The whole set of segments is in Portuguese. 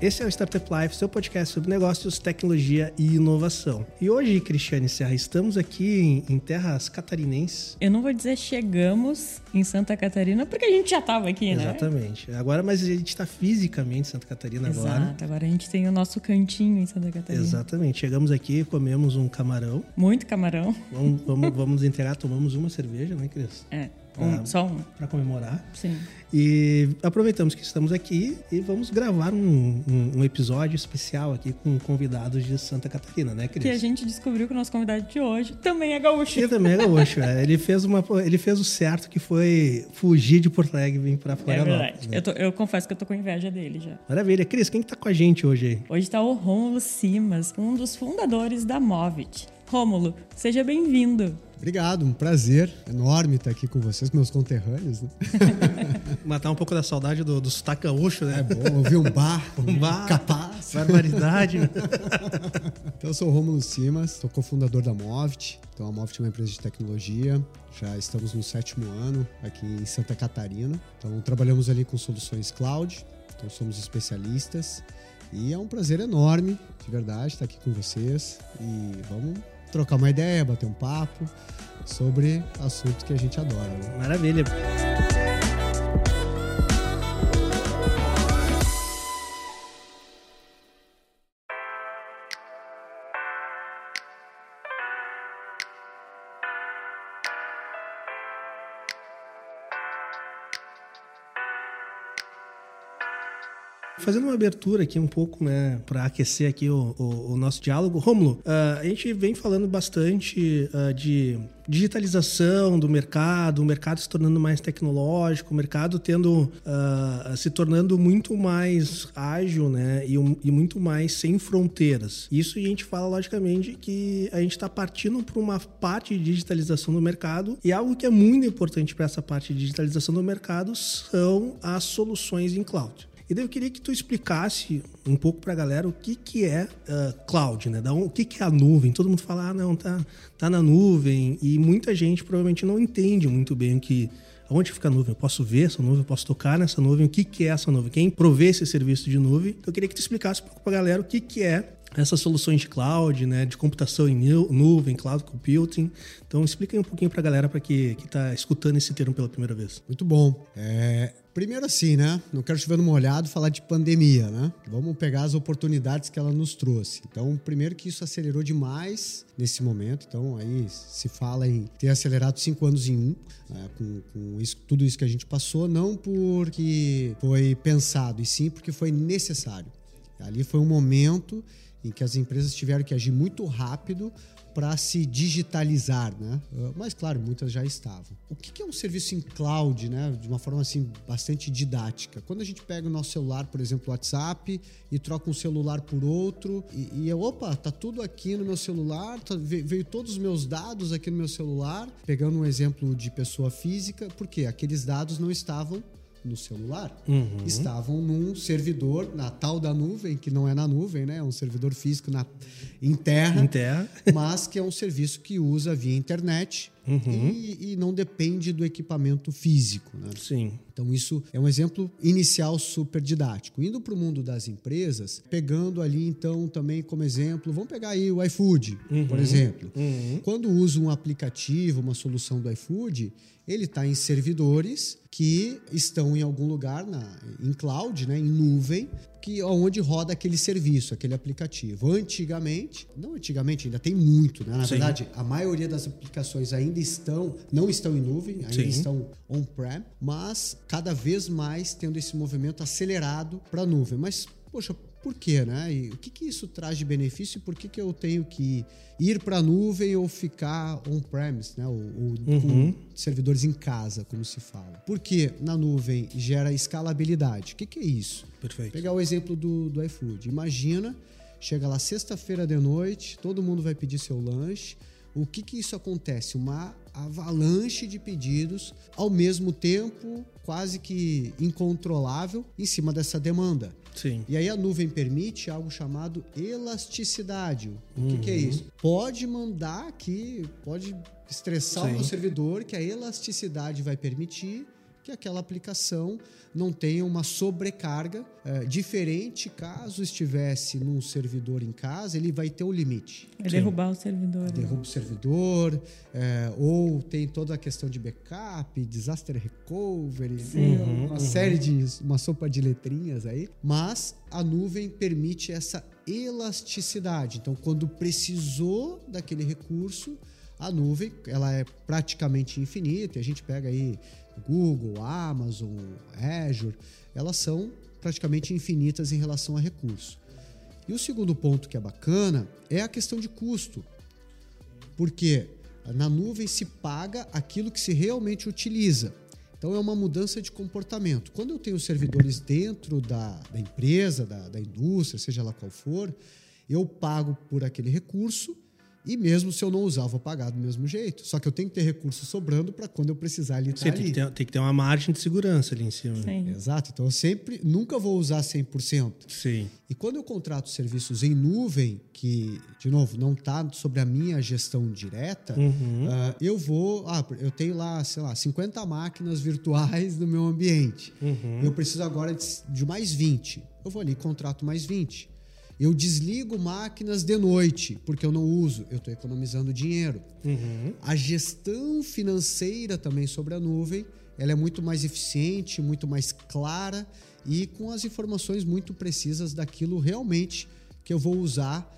Esse é o Startup Life, seu podcast sobre negócios, tecnologia e inovação. E hoje, Cristiane Serra, estamos aqui em, terras catarinenses. Eu não vou dizer chegamos em Santa Catarina, porque a gente já estava aqui, né? Exatamente. Agora, mas a gente está fisicamente em Santa Catarina Exato. agora. Exato, agora a gente tem o nosso cantinho em Santa Catarina. Exatamente. Chegamos aqui, comemos um camarão. Muito camarão. Vamos, vamos, vamos entregar, tomamos uma cerveja, né, Cris? É. Um, só um. Para comemorar. Sim. E aproveitamos que estamos aqui e vamos gravar um, um, um, episódio especial aqui com convidados de Santa Catarina, né, Cris? Que a gente descobriu que o nosso convidado de hoje também é gaúcho. Ele também é gaúcho, é. Ele fez, uma, ele fez o certo que foi fugir de Porto Alegre e vir para Florianópolis. É verdade. Né? Eu, tô, eu, confesso que eu tô com inveja dele já. Maravilha. Cris, quem que tá com a gente hoje aí? Hoje está o Rômulo Simas, um dos fundadores da Movit. Rômulo, seja bem-vindo. Obrigado, um prazer enorme estar aqui com vocês, meus conterrâneos. Né? Matar um pouco da saudade do, do sotaque gaúcho, né? É bom ouvir um bar, um bar, capaz. Barbaridade. então, eu sou o Rômulo Simas, sou cofundador da Movit. Então, a Movit é uma empresa de tecnologia. Já estamos no sétimo ano aqui em Santa Catarina. Então, trabalhamos ali com soluções cloud. Então, somos especialistas. E é um prazer enorme, de verdade, estar aqui com vocês. E vamos trocar uma ideia, bater um papo sobre assuntos que a gente adora. Né? Maravilha. Fazendo uma abertura aqui um pouco, né, para aquecer aqui o, o, o, nosso diálogo. Rômulo, uh, a gente vem falando bastante uh, de digitalização do mercado, o mercado se tornando mais tecnológico, o mercado tendo uh, se tornando muito mais ágil, né, e, e, muito mais sem fronteiras. Isso a gente fala logicamente que a gente está partindo para uma parte de digitalização do mercado e algo que é muito importante para essa parte de digitalização do mercado são as soluções em cloud. E daí eu queria que tu explicasse um pouco para a galera o que, que é uh, cloud, né? O que, que é a nuvem. Todo mundo fala, ah, não, tá, tá na nuvem. E muita gente provavelmente não entende muito bem o que, Onde fica a nuvem? Eu posso ver essa nuvem? Eu posso tocar nessa nuvem? O que, que é essa nuvem? Quem provê esse serviço de nuvem? Eu queria que tu explicasse um pouco para a galera o que, que é essas soluções de cloud, né, de computação em nuvem, cloud computing. Então explica aí um pouquinho para a galera para que está escutando esse termo pela primeira vez. Muito bom. É, primeiro assim, né? Não quero chover no molhado falar de pandemia, né? Vamos pegar as oportunidades que ela nos trouxe. Então, primeiro que isso acelerou demais nesse momento. Então, aí se fala em ter acelerado cinco anos em um, né? com, com isso, tudo isso que a gente passou, não porque foi pensado, e sim porque foi necessário. Ali foi um momento em que as empresas tiveram que agir muito rápido para se digitalizar, né? Mas claro, muitas já estavam. O que é um serviço em cloud, né? De uma forma assim bastante didática. Quando a gente pega o nosso celular, por exemplo, o WhatsApp, e troca um celular por outro, e, e opa, tá tudo aqui no meu celular, tá, veio todos os meus dados aqui no meu celular. Pegando um exemplo de pessoa física, porque aqueles dados não estavam no celular uhum. estavam num servidor na tal da nuvem, que não é na nuvem, né? É um servidor físico na, em terra, em terra. mas que é um serviço que usa via internet uhum. e, e, não depende do equipamento físico. Né? Sim. Então, isso é um exemplo inicial super didático. Indo para o mundo das empresas, pegando ali, então, também como exemplo, vamos pegar aí o iFood, uhum. por exemplo. Uhum. Quando usa um aplicativo, uma solução do iFood, ele está em servidores que estão em algum lugar na, em cloud, né, em nuvem, que onde roda aquele serviço, aquele aplicativo. Antigamente, não antigamente, ainda tem muito, né? Na Sim. verdade, a maioria das aplicações ainda estão, não estão em nuvem, ainda Sim. estão on-prem, mas cada vez mais tendo esse movimento acelerado para a nuvem. Mas, poxa, por quê, né? E o que, que isso traz de benefício e por que, que eu tenho que ir para a nuvem ou ficar on-premise, né? Ou, ou uhum. com servidores em casa, como se fala. Porque na nuvem gera escalabilidade. O que, que é isso? Perfeito. Pegar o exemplo do, do iFood. Imagina, chega lá sexta-feira de noite, todo mundo vai pedir seu lanche, o que, que isso acontece? Uma avalanche de pedidos ao mesmo tempo, quase que incontrolável, em cima dessa demanda. Sim. E aí a nuvem permite algo chamado elasticidade. O que, que é Uhum. isso? Pode mandar aqui, pode estressar Sim. o meu servidor, que a elasticidade vai permitir que aquela aplicação não tenha uma sobrecarga. É, diferente caso estivesse num servidor em casa, ele vai ter um limite. É derrubar o servidor. né? Derruba o servidor, é, ou tem toda a questão de backup, disaster recovery, né? Uhum, uma série de. uma sopa de letrinhas aí. Mas a nuvem permite essa elasticidade. Então, quando precisou daquele recurso, a nuvem ela é praticamente infinita. E a gente pega aí Google, Amazon, Azure, elas são praticamente infinitas em relação a recurso. E o segundo ponto que é bacana é a questão de custo. Porque na nuvem se paga aquilo que se realmente utiliza. Então é uma mudança de comportamento. Quando eu tenho servidores dentro da, da empresa, da, da indústria, seja lá qual for, eu pago por aquele recurso e mesmo se eu não usar, eu vou pagar do mesmo jeito. Só que eu tenho que ter recurso sobrando para quando eu precisar ele estar Sim, tem, ali. que ter, tem que ter uma margem de segurança ali em cima. Sim. Exato. Então eu sempre, nunca vou usar 100%. Sim. E quando eu contrato serviços em nuvem, que, de novo, não está sobre a minha gestão direta, Uhum. ah, eu vou. Ah, eu tenho lá, sei lá, 50 máquinas virtuais no meu ambiente. Uhum. Eu preciso agora de, de mais 20. Eu vou ali e contrato mais 20. Eu desligo máquinas de noite, porque eu não uso, eu estou economizando dinheiro. Uhum. A gestão financeira também sobre a nuvem, ela é muito mais eficiente, muito mais clara e com as informações muito precisas daquilo realmente que eu vou usar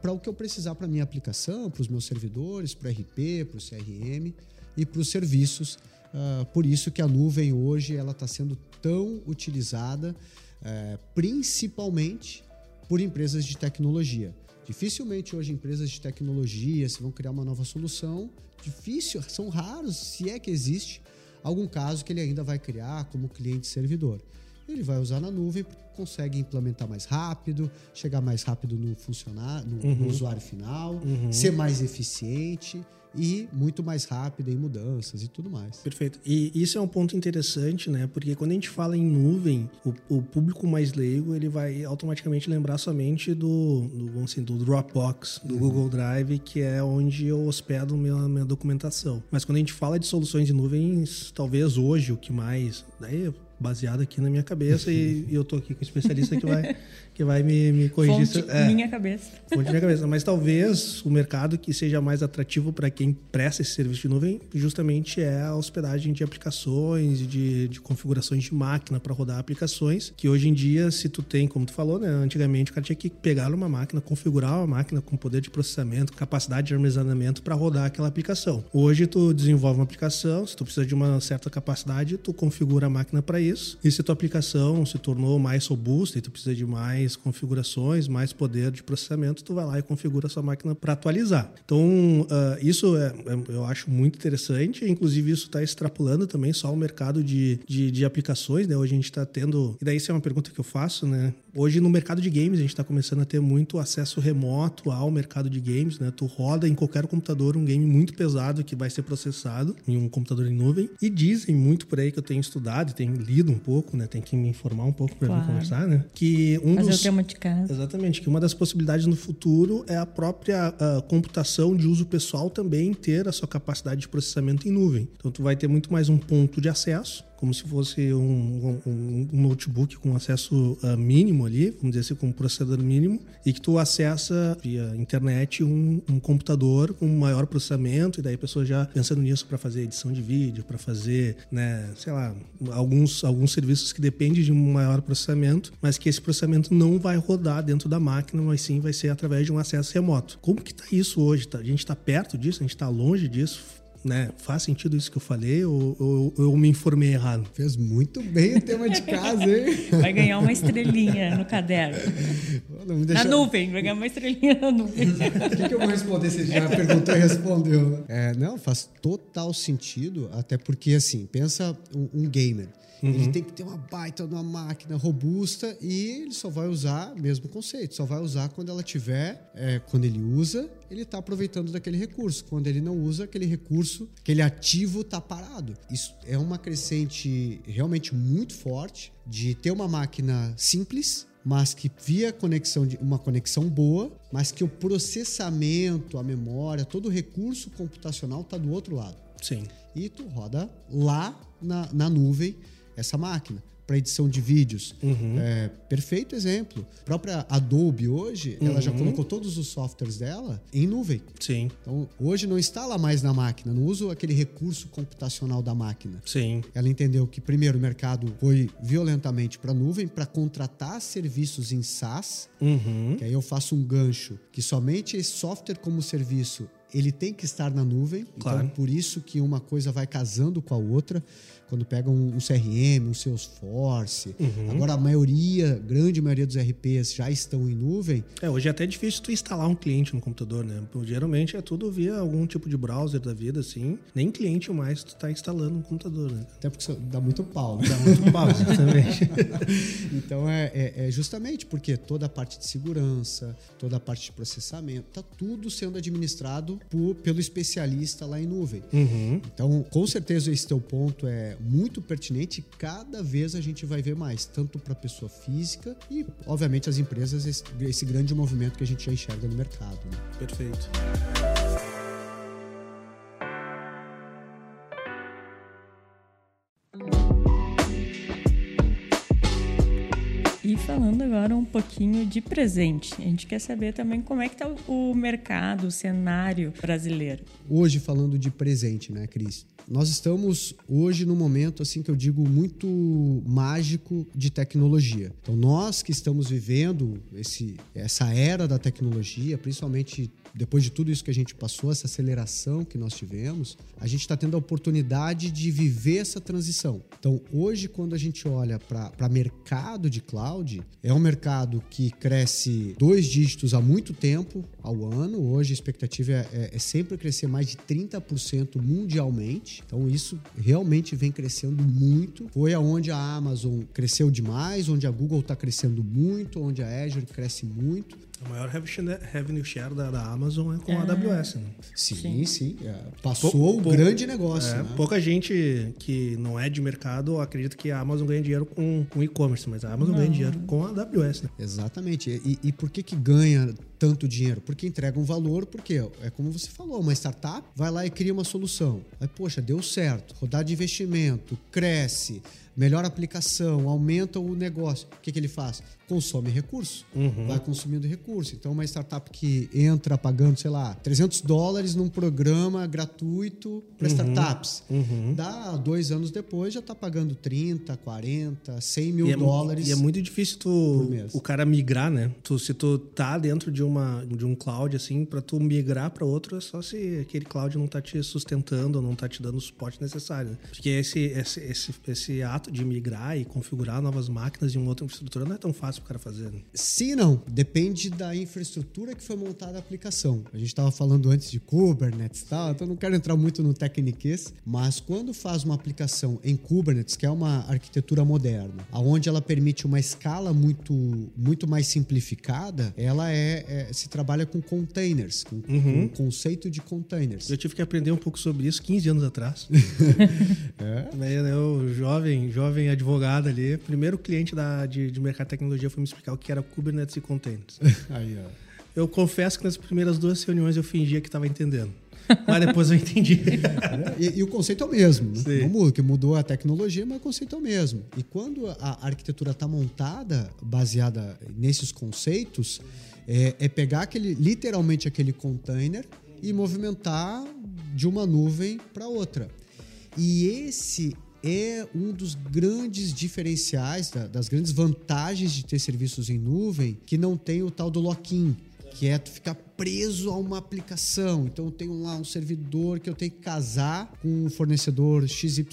para o que eu precisar para minha aplicação, para os meus servidores, para o RP, para o CRM e para os serviços. Ah, por isso que a nuvem hoje ela está sendo tão utilizada, eh, principalmente por empresas de tecnologia. Dificilmente hoje empresas de tecnologia se vão criar uma nova solução. Difícil, são raros, se é que existe, algum caso que ele ainda vai criar como cliente servidor. Ele vai usar na nuvem porque consegue implementar mais rápido, chegar mais rápido no funcionário, no, no usuário final, ser mais eficiente e muito mais rápido em mudanças e tudo mais. Perfeito. E isso é um ponto interessante, né? Porque quando a gente fala em nuvem, o, o público mais leigo ele vai automaticamente lembrar somente do, do, vamos assim, do Dropbox, do Google Drive, que é onde eu hospedo minha, minha documentação. Mas quando a gente fala de soluções de nuvens, talvez hoje o que mais. Daí baseado aqui na minha cabeça e, e eu tô aqui com o especialista que vai, que vai me, me corrigir. Fonte, é. minha cabeça. Fonte minha cabeça. Mas talvez o mercado que seja mais atrativo para quem presta esse serviço de nuvem justamente é a hospedagem de aplicações, e de, de configurações de máquina para rodar aplicações, que hoje em dia, se tu tem, como tu falou, né? Antigamente o cara tinha que pegar uma máquina, configurar uma máquina com poder de processamento, capacidade de armazenamento para rodar aquela aplicação. Hoje tu desenvolve uma aplicação, se tu precisa de uma certa capacidade, tu configura a máquina para isso. E se tua aplicação se tornou mais robusta e tu precisa de mais configurações, mais poder de processamento, tu vai lá e configura a sua máquina para atualizar. Então, ah, isso é, é- eu acho muito interessante. Inclusive, isso está extrapolando também só o mercado de, de, de aplicações. Né? Hoje a gente está tendo. E daí, isso é uma pergunta que eu faço, né? Hoje, no mercado de games, a gente está começando a ter muito acesso remoto ao mercado de games, né? Tu roda em qualquer computador um game muito pesado que vai ser processado em um computador em nuvem. E dizem muito por aí que eu tenho estudado, tenho lido um pouco, né? Tem que me informar um pouco para Claro. conversar, né? Que um dos de casa. Exatamente, que uma das possibilidades no futuro é a própria ah, computação de uso pessoal também ter a sua capacidade de processamento em nuvem. Então tu vai ter muito mais um ponto de acesso, como se fosse um, um- um notebook com acesso ah, mínimo ali, vamos dizer assim, com um processador mínimo, e que tu acessa via internet um, um computador com maior processamento, e daí a pessoa já pensando nisso para fazer edição de vídeo, para fazer, né, sei lá, alguns, alguns serviços que dependem de um maior processamento, mas que esse processamento não vai rodar dentro da máquina, mas sim vai ser através de um acesso remoto. Como que tá isso hoje? Tá- A gente está perto disso? A gente está longe disso? Né? Faz sentido isso que eu falei ou, ou, ou eu me informei errado? Fez muito bem o tema de casa, hein? Vai ganhar uma estrelinha no caderno. deixar... Na nuvem, vai ganhar uma estrelinha na nuvem. O que, que, eu vou responder se já perguntou e respondeu? Né? É, não, faz total sentido, até porque, assim, pensa um, um gamer. Uhum. Ele tem que ter uma baita uma máquina robusta e ele só vai usar, mesmo conceito, só vai usar quando ela tiver, é, quando ele usa, ele está aproveitando daquele recurso. Quando ele não usa, aquele recurso, aquele ativo está parado. Isso é uma crescente realmente muito forte de ter uma máquina simples, mas que via conexão de uma conexão boa, mas que o processamento, a memória, todo o recurso computacional está do outro lado. Sim. E tu roda lá na, na nuvem essa máquina para edição de vídeos. Uhum. É, perfeito exemplo. A própria Adobe hoje, uhum. ela já uhum. colocou todos os softwares dela em nuvem. Sim. Então, hoje não instala mais na máquina, não usa aquele recurso computacional da máquina. Sim. Ela entendeu que primeiro o mercado foi violentamente para nuvem para contratar serviços em SaaS, uhum. que aí eu faço um gancho que somente esse software como serviço ele tem que estar na nuvem. Então, claro. Então, por isso que uma coisa vai casando com a outra quando pega um, CRM, um Salesforce. Uhum. Agora, a maioria, grande maioria dos RPs já estão em nuvem. É, hoje é até difícil tu instalar um cliente no computador, né? Geralmente é tudo via algum tipo de browser da vida, assim. Nem cliente mais tu tá instalando no computador, né? Até porque dá muito pau, né? Dá muito pau, exatamente. então, é, é, é, justamente porque toda a parte de segurança, toda a parte de processamento, tá tudo sendo administrado por, pelo especialista lá em nuvem. Uhum. Então, com certeza esse teu ponto é muito pertinente e cada vez a gente vai ver mais, tanto para a pessoa física e, obviamente, as empresas, esse, esse, grande movimento que a gente já enxerga no mercado. Né? Perfeito. E falando agora um pouquinho de presente, a gente quer saber também como é que está o mercado, o cenário brasileiro. Hoje falando de presente, né, Cris? Nós estamos hoje num momento assim que eu digo muito mágico de tecnologia. Então nós que estamos vivendo esse, essa era da tecnologia, principalmente depois de tudo isso que a gente passou, essa aceleração que nós tivemos, a gente está tendo a oportunidade de viver essa transição. Então, hoje, quando a gente olha para mercado de cloud, é um mercado que cresce dois dígitos há muito tempo ao ano. Hoje, a expectativa é, é, é sempre crescer mais de 30% mundialmente. Então, isso realmente vem crescendo muito. Foi aonde a Amazon cresceu demais, onde a Google está crescendo muito, onde a Azure cresce muito. O maior revenue share da, da Amazon é com a AWS, né? Sim, sim. sim. É, passou o grande negócio. É, né? Pouca gente que não é de mercado acredita que a Amazon ganha dinheiro com, com e-commerce, mas a Amazon não. ganha dinheiro com a AWS, né? Exatamente. E, e por que, que ganha tanto dinheiro? Porque entrega um valor, porque é como você falou, uma startup vai lá e cria uma solução. Aí, poxa, deu certo, rodar de investimento, cresce, melhor aplicação, aumenta o negócio. O que, que ele faz? Consome recurso, uhum. vai consumindo recurso. Então, uma startup que entra pagando, sei lá, 300 dólares num programa gratuito para uhum. startups, uhum. dá dois anos depois já está pagando 30, 40, 100 mil e é, dólares. E é muito difícil tu, o cara migrar, né? Tu, se tu tá dentro de, uma, de um cloud, assim, para tu migrar para outro, é só se aquele cloud não tá te sustentando, não tá te dando o suporte necessário. Né? Porque esse, esse, esse, esse ato de migrar e configurar novas máquinas de uma outra infraestrutura não é tão fácil para o cara fazer. Né? Sim, não. Depende da infraestrutura que foi montada a aplicação. A gente estava falando antes de Kubernetes e tal, então não quero entrar muito no técniques, mas quando faz uma aplicação em Kubernetes, que é uma arquitetura moderna, aonde ela permite uma escala muito, muito mais simplificada, ela é, é se trabalha com containers, com, uhum. com o conceito de containers. Eu tive que aprender um pouco sobre isso 15 anos atrás. é? Eu, jovem, jovem advogado ali, primeiro cliente da, de, de mercado de tecnologia foi me explicar o que era Kubernetes e containers. Aí, ó. Eu confesso que nas primeiras duas reuniões eu fingia que estava entendendo. Mas depois eu entendi. e, e, o conceito é o mesmo. Né? Não muda, que mudou a tecnologia, mas o conceito é o mesmo. E quando a arquitetura está montada, baseada nesses conceitos, é, é, pegar aquele, literalmente aquele container e movimentar de uma nuvem para outra. E esse é um dos grandes diferenciais, das grandes vantagens de ter serviços em nuvem, que não tem o tal do lock-in, que é tu ficar preso a uma aplicação. Então eu tenho lá um servidor que eu tenho que casar com um fornecedor XYZ,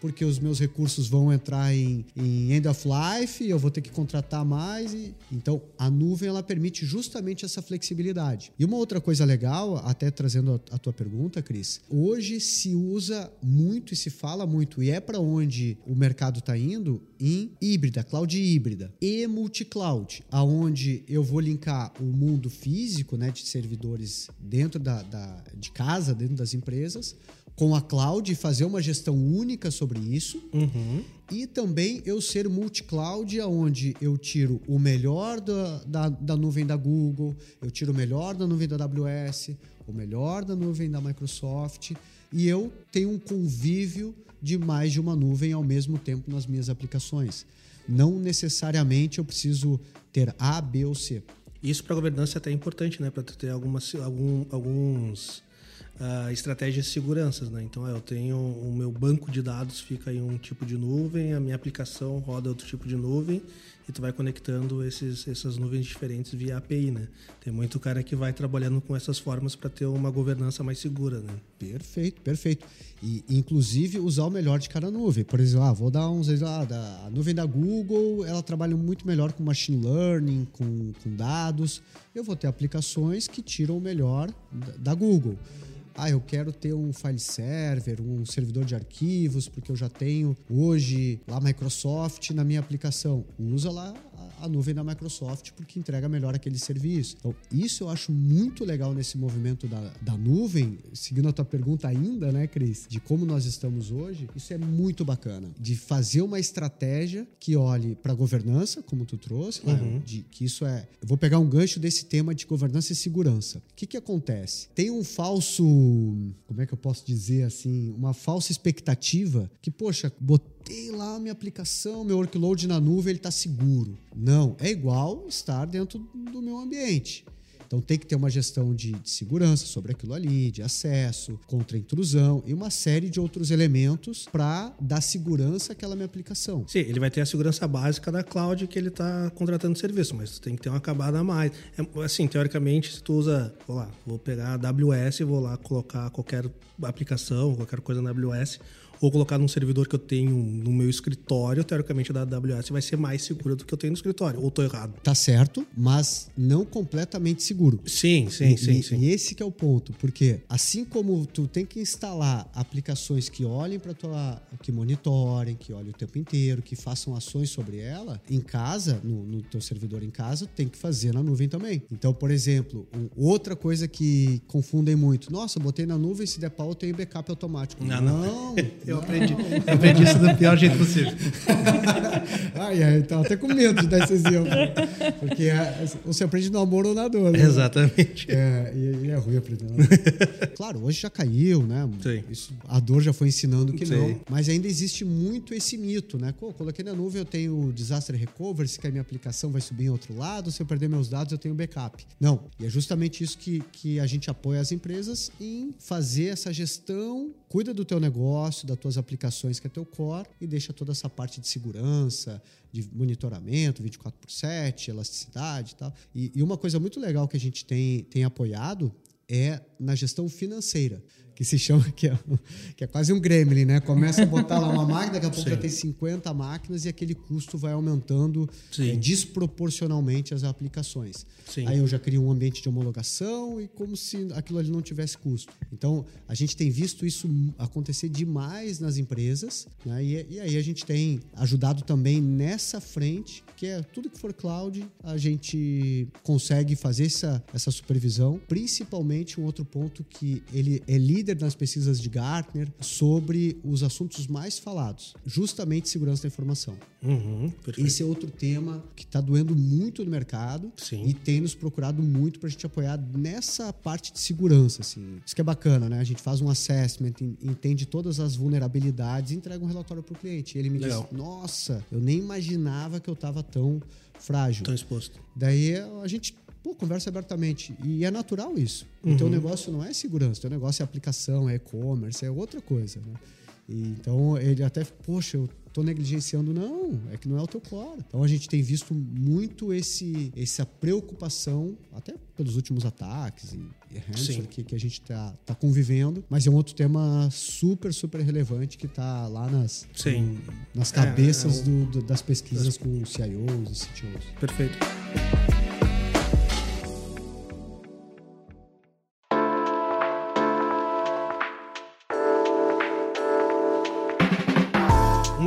porque os meus recursos vão entrar em, em end of life, eu vou ter que contratar mais. E... Então a nuvem ela permite justamente essa flexibilidade. E uma outra coisa legal, até trazendo a, a tua pergunta, Cris, hoje se usa muito e se fala muito, e é para onde o mercado está indo, em híbrida, cloud híbrida e multi-cloud, aonde eu vou linkar o mundo físico, né, de servidores dentro da, da, de casa, dentro das empresas, com a cloud e fazer uma gestão única sobre isso. Uhum. E também eu ser multi-cloud, onde eu tiro o melhor da, da, da, nuvem da Google, eu tiro o melhor da nuvem da AWS, o melhor da nuvem da Microsoft, e eu tenho um convívio de mais de uma nuvem ao mesmo tempo nas minhas aplicações. Não necessariamente eu preciso ter A, B ou C. Isso para governança é até importante, né? Para ter algumas, algum, alguns uh, estratégias de segurança, né? Então eu tenho o meu banco de dados fica em um tipo de nuvem, a minha aplicação roda outro tipo de nuvem e tu vai conectando esses, essas nuvens diferentes via API, né? Tem muito cara que vai trabalhando com essas formas para ter uma governança mais segura, né? Perfeito, perfeito. E inclusive usar o melhor de cada nuvem. Por exemplo, ah, vou dar uns da, a nuvem da Google, ela trabalha muito melhor com machine learning, com, com dados. Eu vou ter aplicações que tiram o melhor da, da Google. Ah, eu quero ter um file server, um servidor de arquivos, porque eu já tenho hoje lá Microsoft na minha aplicação. Usa lá a nuvem da Microsoft porque entrega melhor aquele serviço. Então, isso eu acho muito legal nesse movimento da, da nuvem, seguindo a tua pergunta ainda, né, Cris, de como nós estamos hoje, isso é muito bacana. De fazer uma estratégia que olhe para governança, como tu trouxe, né, uhum. né, de que isso é. Eu vou pegar um gancho desse tema de governança e segurança. O que, que acontece? Tem um falso. Como é que eu posso dizer assim? Uma falsa expectativa que, poxa, botei botei lá minha aplicação, meu workload na nuvem, ele está seguro. Não, é igual estar dentro do meu ambiente. Então tem que ter uma gestão de, de, segurança sobre aquilo ali, de acesso, contra intrusão e uma série de outros elementos para dar segurança àquela minha aplicação. Sim, ele vai ter a segurança básica da cloud que ele está contratando serviço, mas tem que ter uma acabada a mais. É, assim, teoricamente, se tu usa, vou lá, vou pegar a AWS e vou lá colocar qualquer aplicação, qualquer coisa na AWS, ou colocar num servidor que eu tenho no meu escritório, teoricamente da AWS vai ser mais segura do que eu tenho no escritório. Ou estou errado? Tá certo, mas não completamente seguro. Sim, sim, e, sim, e, sim. E esse que é o ponto, porque assim como tu tem que instalar aplicações que olhem para tua, que monitorem, que olhem o tempo inteiro, que façam ações sobre ela, em casa, no, no teu servidor em casa, tem que fazer na nuvem também. Então, por exemplo, outra coisa que confundem muito, nossa, botei na nuvem, se der pau, eu tenho backup automático. Não, não. não. Eu aprendi, eu aprendi isso do pior jeito possível. ai, ai, então até com medo de dar esse exemplo. Porque é, você aprende no amor ou na dor. Né? Exatamente. É, e, e, é ruim aprender. Né? claro, hoje já caiu, né? Sim. Isso, a dor já foi ensinando que Sim. não. Mas ainda existe muito esse mito, né? Pô, coloquei na nuvem, eu tenho disaster recovery, se cair minha aplicação vai subir em outro lado, se eu perder meus dados, eu tenho backup. Não. E é justamente isso que, que a gente apoia as empresas em fazer essa gestão, cuida do teu negócio, da tuas aplicações, que é teu core, e deixa toda essa parte de segurança, de monitoramento 24 por 7, elasticidade e tal. E, e uma coisa muito legal que a gente tem, tem apoiado é na gestão financeira que se chama, que é, que é quase um gremlin, né? Começa a botar lá uma máquina, daqui a pouco Sim. já tem 50 máquinas e aquele custo vai aumentando é, desproporcionalmente as aplicações. Sim. Aí eu já crio um ambiente de homologação e como se aquilo ali não tivesse custo. Então, a gente tem visto isso acontecer demais nas empresas, né? e, e aí a gente tem ajudado também nessa frente, que é tudo que for cloud, a gente consegue fazer essa, essa supervisão, principalmente um outro ponto que ele é líder líder nas pesquisas de Gartner sobre os assuntos mais falados, justamente segurança da informação. Uhum, Esse é outro tema que está doendo muito no mercado Sim. e tem nos procurado muito para a gente apoiar nessa parte de segurança. Assim. Isso que é bacana, né? A gente faz um assessment, entende todas as vulnerabilidades e entrega um relatório para o cliente. E ele me Legal. diz: Nossa, eu nem imaginava que eu estava tão frágil. Tão exposto. Daí a gente Pô, conversa abertamente. E é natural isso. Uhum. O teu negócio não é segurança, o teu negócio é aplicação, é e-commerce, é outra coisa, né? E, então ele até, poxa, eu tô negligenciando. Não, é que não é o teu core. Então a gente tem visto muito esse, essa preocupação, até pelos últimos ataques e, e ransomware que, que a gente tá, tá convivendo, mas é um outro tema super, super relevante que tá lá nas, Sim. nas cabeças é, é do, do, das pesquisas com CIOs e CTOs. Perfeito.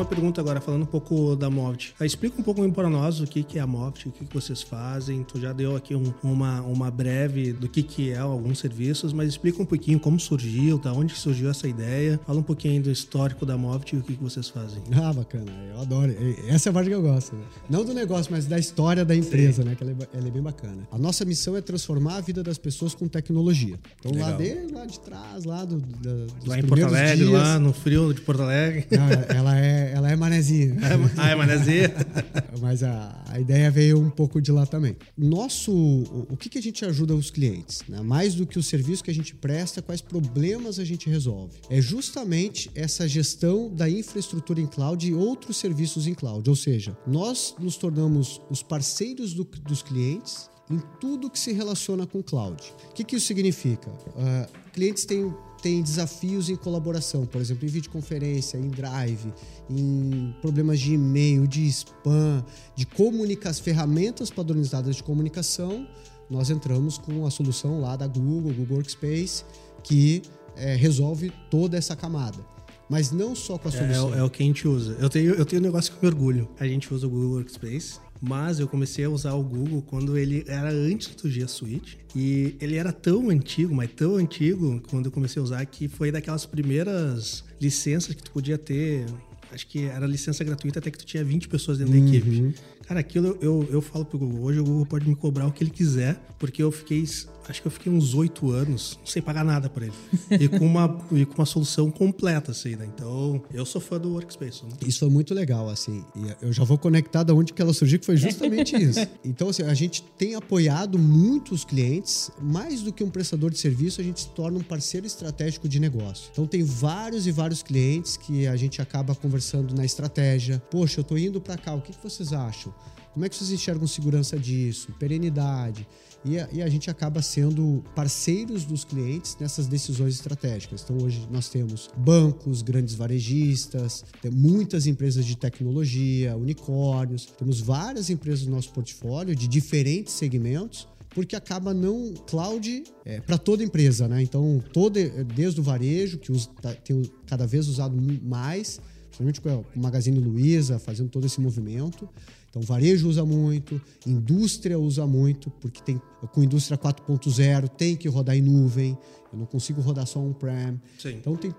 Uma pergunta agora, falando um pouco da Moft. Explica um pouco para nós o que, que é a Moft, o que, que vocês fazem. Tu já deu aqui um, uma, uma breve do que, que é alguns serviços, mas explica um pouquinho como surgiu, da onde surgiu essa ideia. Fala um pouquinho do histórico da Moft e o que, que vocês fazem. Ah, bacana. Eu adoro. Essa é a parte que eu gosto. Né? Não do negócio, mas da história da empresa, Sim. né? Que ela é, ela é, bem bacana. A nossa missão é transformar a vida das pessoas com tecnologia. Então, Legal. lá de, lá de trás, lá do, da, dos Lá em Porto Alegre, dias, lá no frio de Porto Alegre. Não, ela é ela é manezinha. ah, é manezinha? Mas a, a ideia veio um pouco de lá também. Nosso, o, o que, que a gente ajuda os clientes? Né? Mais do que o serviço que a gente presta, quais problemas a gente resolve? É justamente essa gestão da infraestrutura em cloud e outros serviços em cloud. Ou seja, nós nos tornamos os parceiros do, dos clientes em tudo que se relaciona com cloud. O que, que isso significa? Uh, clientes têm tem desafios em colaboração, por exemplo, em videoconferência, em drive, em problemas de e-mail, de spam, de comunicação, ferramentas padronizadas de comunicação, nós entramos com a solução lá da Google, Google Workspace, que é, resolve toda essa camada. Mas não só com a é, solução. É, é, o que a gente usa. Eu tenho, eu tenho um negócio que me orgulho. A gente usa o Google Workspace mas eu comecei a usar o Google quando ele era antes do G Suite. E ele era tão antigo, mas tão antigo, quando eu comecei a usar, que foi daquelas primeiras licenças que tu podia ter. Acho que era licença gratuita até que tu tinha 20 pessoas dentro uhum. da equipe. Cara, aquilo eu, eu falo pro Google. Hoje o Google pode me cobrar o que ele quiser, porque eu fiquei acho que eu fiquei uns oito anos sem pagar nada por ele. e, com uma, e com uma solução completa, assim, né? Então, eu sou fã do Workspace. Né? Isso foi muito legal, assim. E eu já vou conectar da onde que ela surgiu, que foi justamente isso. Então, assim, a gente tem apoiado muitos clientes. Mais do que um prestador de serviço, a gente se torna um parceiro estratégico de negócio. Então, tem vários e vários clientes que a gente acaba conversando na estratégia. Poxa, eu tô indo para cá, o que, que vocês acham? Como é que vocês enxergam segurança disso? Perenidade? E a, e a, gente acaba sendo parceiros dos clientes nessas decisões estratégicas. Então, hoje nós temos bancos, grandes varejistas, muitas empresas de tecnologia, unicórnios, temos várias empresas no nosso portfólio de diferentes segmentos porque acaba não cloud é, para toda empresa, né? Então, todo, desde o varejo, que usa, tá, tem cada vez usado mais, principalmente com o Magazine Luiza fazendo todo esse movimento, então, varejo usa muito, indústria usa muito, porque tem com indústria 4.0 tem que rodar em nuvem, eu não consigo rodar só on-prem. Então, tem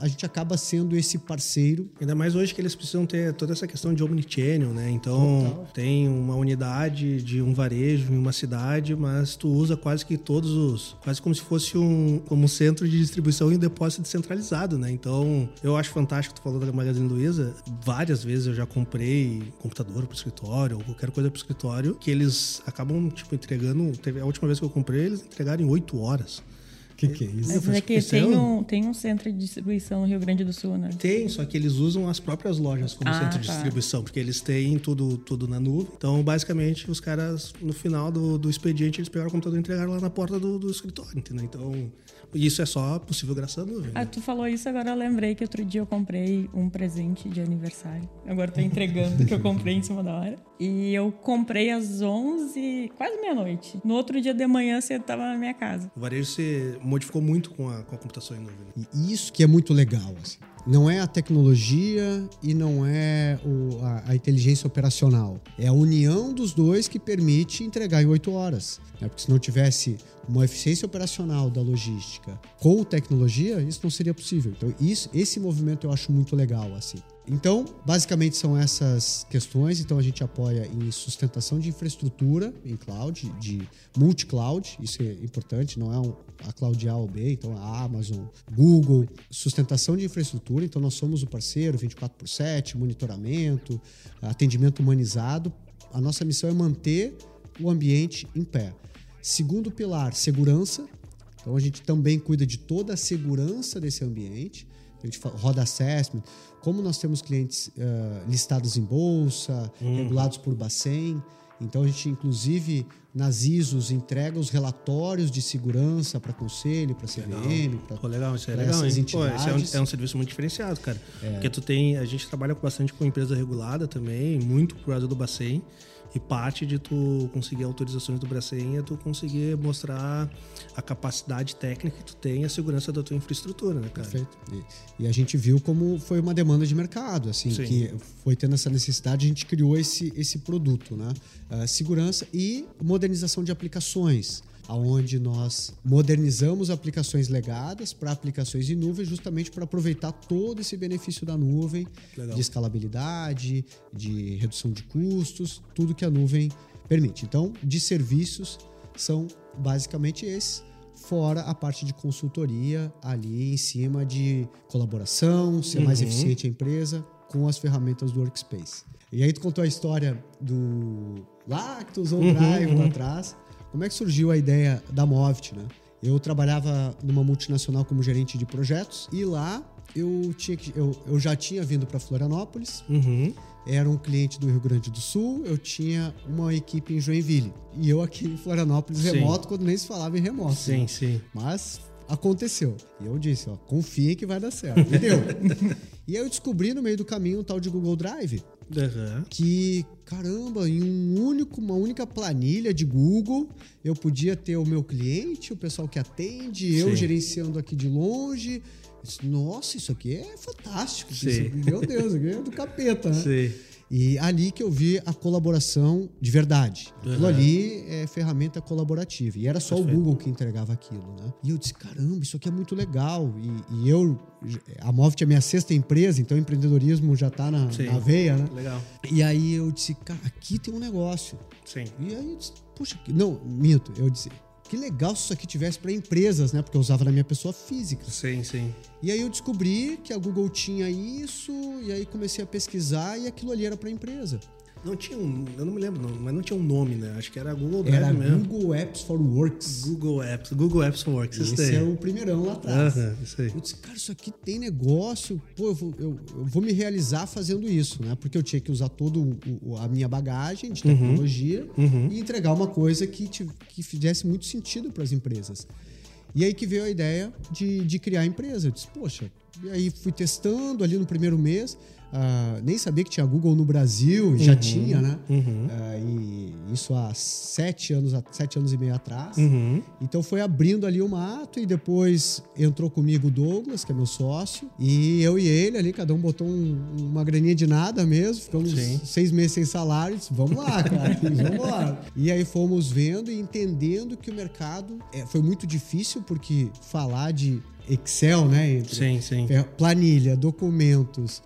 a gente acaba sendo esse parceiro. Ainda mais hoje que eles precisam ter toda essa questão de omnichannel, né? Então, Total. tem uma unidade de um varejo em uma cidade, mas tu usa quase que todos os... Quase como se fosse um, como um centro de distribuição e um depósito descentralizado, né? Então, eu acho fantástico, tu falou da Magazine Luiza, várias vezes eu já comprei computador pro escritório ou qualquer coisa pro escritório, que eles acabam, tipo, entregando... Teve a última vez que eu comprei, eles entregaram em oito horas que, que é isso? Mas é que tem um, tem um centro de distribuição no Rio Grande do Sul, né? Tem, só que eles usam as próprias lojas como ah, centro de tá. distribuição, porque eles têm tudo, tudo na nuvem. Então, basicamente, os caras, no final do, do expediente, eles pegaram o computador e entregaram lá na porta do, do escritório, entendeu? Então, isso é só possível graças à nuvem. Ah, né? tu falou isso, agora eu lembrei que outro dia eu comprei um presente de aniversário. Agora tô entregando que eu comprei em cima da hora. E eu comprei às 11, quase meia-noite. No outro dia de manhã você estava na minha casa. O varejo se modificou muito com a, com a computação em nuvem. Né? E isso que é muito legal, assim. Não é a tecnologia e não é o, a, a, inteligência operacional. É a união dos dois que permite entregar em oito horas. Né? Porque se não tivesse uma eficiência operacional da logística com tecnologia, isso não seria possível. Então, isso, esse movimento eu acho muito legal, assim. Então, basicamente são essas questões. Então, a gente apoia em sustentação de infraestrutura em cloud, de multi-cloud, isso é importante, não é um, a cloud A ou B, então a Amazon, Google, sustentação de infraestrutura, então nós somos o parceiro 24 por 7, monitoramento, atendimento humanizado. A nossa missão é manter o ambiente em pé. Segundo pilar, segurança. Então a gente também cuida de toda a segurança desse ambiente a gente roda assessment, como nós temos clientes uh, listados em bolsa, uhum. regulados por Bacen, então a gente, inclusive, nas ISOs, entrega os relatórios de segurança para conselho, para CVM, para legal, isso é legal, hein? Pô, isso é um, é um, serviço muito diferenciado, cara. É. Porque tu tem. A gente trabalha bastante com empresa regulada também, muito por causa do Bacen. E parte de tu conseguir autorizações do Bracem é tu conseguir mostrar a capacidade técnica que tu tem e a segurança da tua infraestrutura, né, cara? Perfeito. E, e a gente viu como foi uma demanda de mercado, assim, Sim. que foi tendo essa necessidade, a gente criou esse, esse produto, né? Uh, segurança e modernização de aplicações aonde nós modernizamos aplicações legadas para aplicações em nuvem, justamente para aproveitar todo esse benefício da nuvem, Legal. de escalabilidade, de redução de custos, tudo que a nuvem permite. Então, de serviços são basicamente esses, fora a parte de consultoria ali em cima de colaboração, ser uhum. mais eficiente a empresa com as ferramentas do Workspace. E aí tu contou a história do lá que tu usou o uhum, Drive uhum. lá atrás. Como é que surgiu a ideia da Movit, né? Eu trabalhava numa multinacional como gerente de projetos e lá eu, tinha que, eu, eu já tinha vindo para Florianópolis, uhum. era um cliente do Rio Grande do Sul, eu tinha uma equipe em Joinville. E eu aqui em Florianópolis, sim. remoto, quando nem se falava em remoto. Sim, né? sim. Mas aconteceu. E eu disse, ó, confiem que vai dar certo. E deu. e aí eu descobri no meio do caminho um tal de Google Drive. Uhum. Que, caramba, em um único, uma única planilha de Google, eu podia ter o meu cliente, o pessoal que atende, Sim. eu gerenciando aqui de longe. Nossa, isso aqui é fantástico. Isso, meu Deus, isso aqui é do capeta, né? Sim. E ali que eu vi a colaboração de verdade. Uhum. Aquilo ali é ferramenta colaborativa. E era só Perfeito. o Google que entregava aquilo, né? E eu disse, caramba, isso aqui é muito legal. E, e eu, a Movit é minha sexta empresa, então empreendedorismo já está na, na, veia, né? Legal. E aí eu disse, cara, aqui tem um negócio. Sim. E aí eu disse, puxa, não, minto. Eu disse, que legal se isso aqui tivesse para empresas, né? Porque eu usava na minha pessoa física. Sim, sim. E aí eu descobri que a Google tinha isso, e aí comecei a pesquisar e aquilo ali era para empresa. Não tinha um. Eu não me lembro, não, mas não tinha um nome, né? Acho que era Google Drive era mesmo. Google Apps for Works. Google Apps, Google Apps for Works. Esse é o primeirão lá atrás. Uh -huh, isso aí. Eu disse, cara, isso aqui tem negócio. Pô, eu vou, eu, eu vou me realizar fazendo isso, né? Porque eu tinha que usar toda a minha bagagem de uhum. tecnologia uhum. e entregar uma coisa que, te, que fizesse muito sentido para as empresas. E aí que veio a ideia de, de criar a empresa. Eu disse, poxa, e aí fui testando ali no primeiro mês. Uh, nem sabia que tinha Google no Brasil, uhum, já tinha, né? Uhum. Uh, e isso há sete anos, sete anos e meio atrás. Uhum. Então foi abrindo ali o mato e depois entrou comigo o Douglas, que é meu sócio, e eu e ele ali, cada um botou um, uma graninha de nada mesmo, ficamos Sim. seis meses sem salário, disse, vamos lá, cara, vamos lá. E aí fomos vendo e entendendo que o mercado é, foi muito difícil, porque falar de Excel, né? Entre sim, sim. Planilha, documentos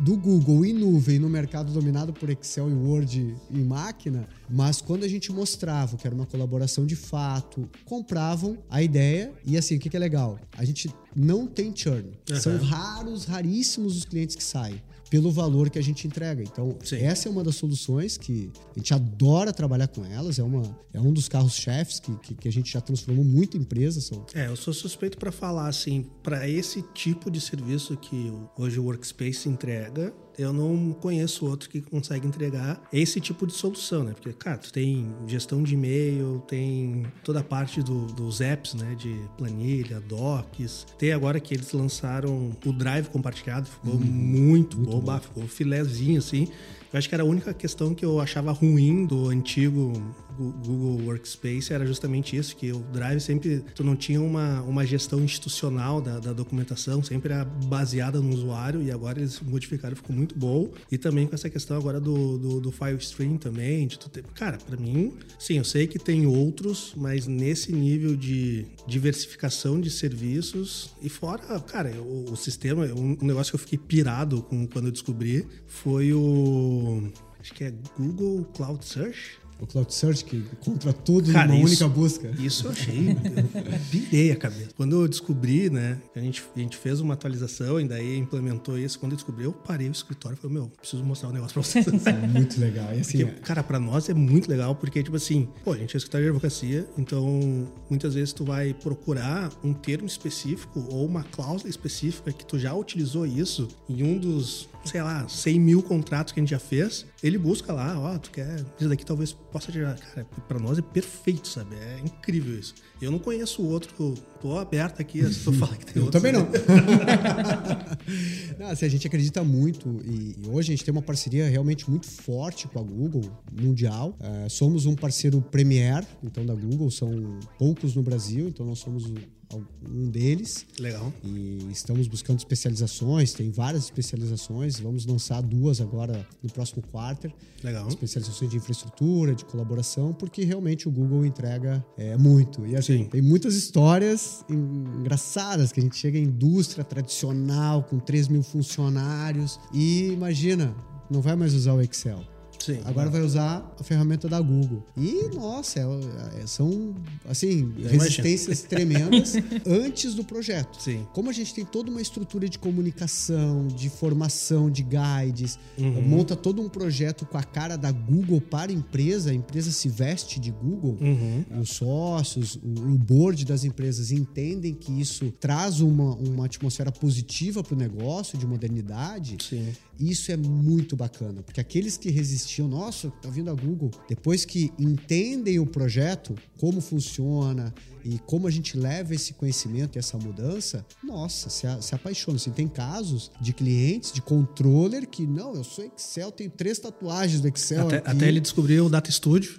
do Google e nuvem no mercado dominado por Excel e Word e máquina, mas quando a gente mostrava que era uma colaboração de fato, compravam a ideia e assim, o que, que é legal? A gente não tem churn. Uhum. São raros, raríssimos os clientes que saem pelo valor que a gente entrega. Então, Sim. essa é uma das soluções que a gente adora trabalhar com elas. É, uma, é um dos carros-chefes que, que, que, a gente já transformou muito em empresa. É, eu sou suspeito para falar assim, para esse tipo de serviço que hoje o Workspace entrega, eu não conheço outro que consegue entregar esse tipo de solução, né? Porque, cara, tu tem gestão de e-mail, tem toda a parte do, dos apps, né? De planilha, docs. Tem agora que eles lançaram o Drive compartilhado, ficou hum, muito, muito bom, bom. ficou filézinho, assim. Eu acho que era a única questão que eu achava ruim do antigo Google Workspace era justamente isso, que o Drive sempre, tu não tinha uma, uma gestão institucional da, da documentação, sempre era baseada no usuário e agora eles modificaram, ficou muito bom. E também com essa questão agora do, do, do file stream também, de tu ter... Cara, para mim, sim, eu sei que tem outros, mas nesse nível de diversificação de serviços e fora, cara, o, o sistema, um, negócio que eu fiquei pirado com, quando eu descobri foi o acho que é Google Cloud Search O Cloud Search que encontra tudo Cara, numa isso- única busca. Isso eu achei, eu pirei a cabeça. Quando eu descobri, né, a gente, a gente fez uma atualização e daí implementou isso. Quando eu descobri, eu parei o escritório e falei, meu, preciso mostrar um negócio pra vocês. É muito legal. E assim, Porque, cara, pra nós é muito legal, porque, tipo assim, pô, a gente é escritório de advocacia, então muitas vezes tu vai procurar um termo específico ou uma cláusula específica que tu já utilizou isso em um dos, sei lá, 100 mil contratos que a gente já fez. Ele busca lá, ó, tu quer, isso daqui talvez possa tirar. Cara, pra nós é perfeito, sabe? É incrível isso. Eu não conheço outro, tô aberto aqui, se tu falar que tem Eu outro. também não. não assim, a gente acredita muito e, e hoje a gente tem uma parceria realmente muito forte com a Google mundial. Eh, somos um parceiro premier, então da Google são poucos no Brasil, então nós somos um deles. Legal. E estamos buscando especializações, tem várias especializações, vamos lançar duas agora no próximo quarter. Legal. Especializações de infraestrutura, de colaboração, porque realmente o Google entrega é, muito. E assim, Sim. tem muitas histórias en- engraçadas que a gente chega em indústria tradicional com 3 mil funcionários e imagina, não vai mais usar o Excel. Sim. Agora vai usar a ferramenta da Google. E, nossa, é- é- são, assim, Já resistências tremendas antes do projeto. Sim. Como a gente tem toda uma estrutura de comunicação, de formação, de guides, Uhum. monta todo um projeto com a cara da Google para a empresa, a empresa se veste de Google, Uhum. os sócios, o, o board das empresas entendem que isso traz uma, uma atmosfera positiva para o negócio, de modernidade. Sim. Isso é muito bacana, porque aqueles que resistiam, nossa, tá vindo a Google, depois que entendem o projeto, como funciona e como a gente leva esse conhecimento e essa mudança, nossa, se, a- se apaixona. Assim, tem casos de clientes, de controller, que não, eu sou Excel, tenho três tatuagens do Excel. Até, até ele descobriu o Data Studio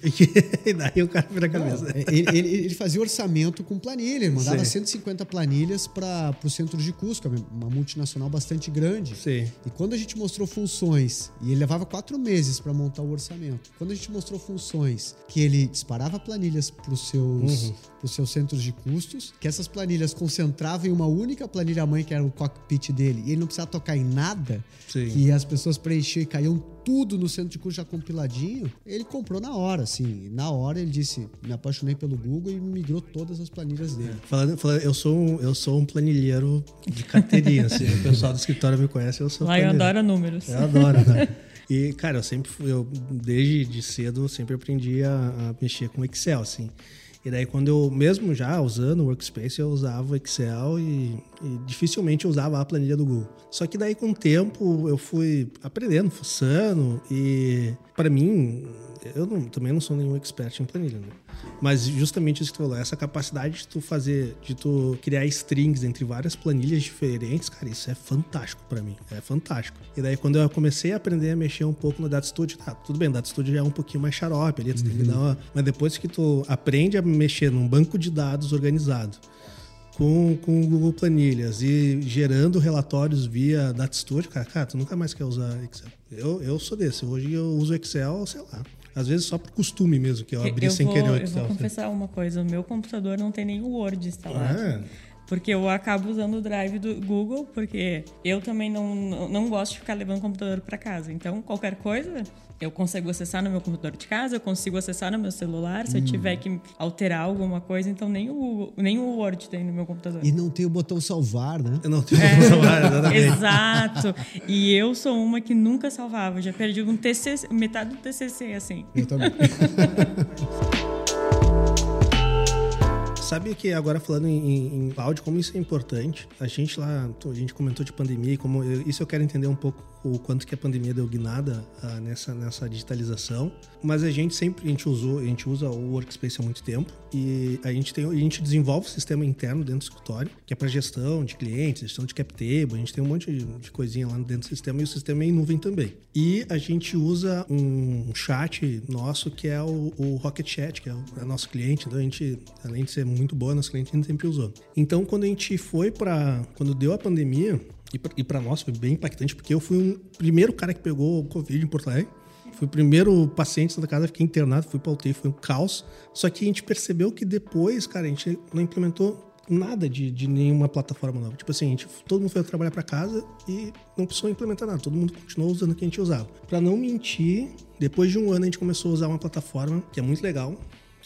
e daí o cara vira a cabeça. Não, ele, ele- ele fazia orçamento com planilha, ele mandava Sim. 150 planilhas para o centro de custo, que é uma multinacional bastante grande. Sim. E quando a gente mostrou funções, e ele levava quatro meses para montar o orçamento, quando a gente mostrou funções que ele disparava planilhas para os seus, Uhum. Pros seus centros de custos, que essas planilhas concentravam em uma única planilha mãe, que era o cockpit dele, e ele não precisava tocar em nada, Sim. que as pessoas preenchiam e caíam tudo no centro de custo já compiladinho, ele comprou na hora, assim. Na hora ele disse: me apaixonei pelo Google e migrou todas as planilhas dele. Falando, falando- eu, sou um, eu sou um planilheiro de carteirinha, assim. o pessoal do escritório me conhece, eu sou Lá eu adoro números. Eu adoro, né? E, cara, eu sempre fui, eu, desde de cedo, eu sempre aprendi a, a mexer com Excel, assim. E daí, quando eu, mesmo já usando o Workspace, eu usava Excel e, e dificilmente eu usava a planilha do Google. Só que daí, com o tempo, eu fui aprendendo, fuçando e, para mim, eu não- também não sou nenhum expert em planilha, né? Mas justamente isso que tu falou, essa capacidade de tu fazer, de tu criar strings entre várias planilhas diferentes, cara, isso é fantástico pra mim. É fantástico. E daí quando eu comecei a aprender a mexer um pouco no Data Studio, tá, tudo bem, Data Studio já é um pouquinho mais xarope ali, tu tem que dar uma... Mas depois que tu aprende a mexer num banco de dados organizado, com, com o Google Planilhas e gerando relatórios via Data Studio, cara, cara, tu nunca mais quer usar Excel. Eu, eu sou desse. Hoje eu uso Excel, sei lá. Às vezes só por costume mesmo, que eu abri eu sem vou, querer o Eu Excel. vou confessar uma coisa: o meu computador não tem nem o Word instalado. É. Porque eu acabo usando o Drive do Google, porque eu também não, não, gosto de ficar levando o computador para casa. Então, qualquer coisa, eu consigo acessar no meu computador de casa, eu consigo acessar no meu celular. Se eu tiver que alterar alguma coisa, então nem o, Google- nem o Word tem no meu computador. E não tem o botão salvar, né? Eu não tenho celular, É, exatamente. exato. E eu sou uma que nunca salvava. Já perdi um TCC, metade do TCC, assim. Eu também. Sabe que agora falando em, em, cloud, como isso é importante? A gente lá, a gente comentou de pandemia e como eu- isso eu quero entender um pouco o quanto que a pandemia deu guinada ah, nessa, nessa digitalização. Mas a gente sempre a gente usou, a gente usa o Workspace há muito tempo e a gente tem, a gente desenvolve o sistema interno dentro do escritório, que é para gestão de clientes, gestão de cap table, a gente tem um monte de, de coisinha lá dentro do sistema e o sistema é em nuvem também. E a gente usa um chat nosso que é o, o Rocket Chat, que é o, é nosso cliente, então a gente, além de ser muito boa, nosso cliente a gente sempre usou. Então quando a gente foi para quando deu a pandemia, e para nós foi bem impactante, porque eu fui o primeiro cara que pegou o Covid em Porto Alegre. Fui o primeiro paciente da casa, fiquei internado, fui pra UTI, foi um caos. Só que a gente percebeu que depois, cara, a gente não implementou nada de, de nenhuma plataforma nova. Tipo assim, a gente, todo mundo foi trabalhar para casa e não precisou implementar nada. Todo mundo continuou usando o que a gente usava. Para não mentir, depois de um ano a gente começou a usar uma plataforma que é muito legal,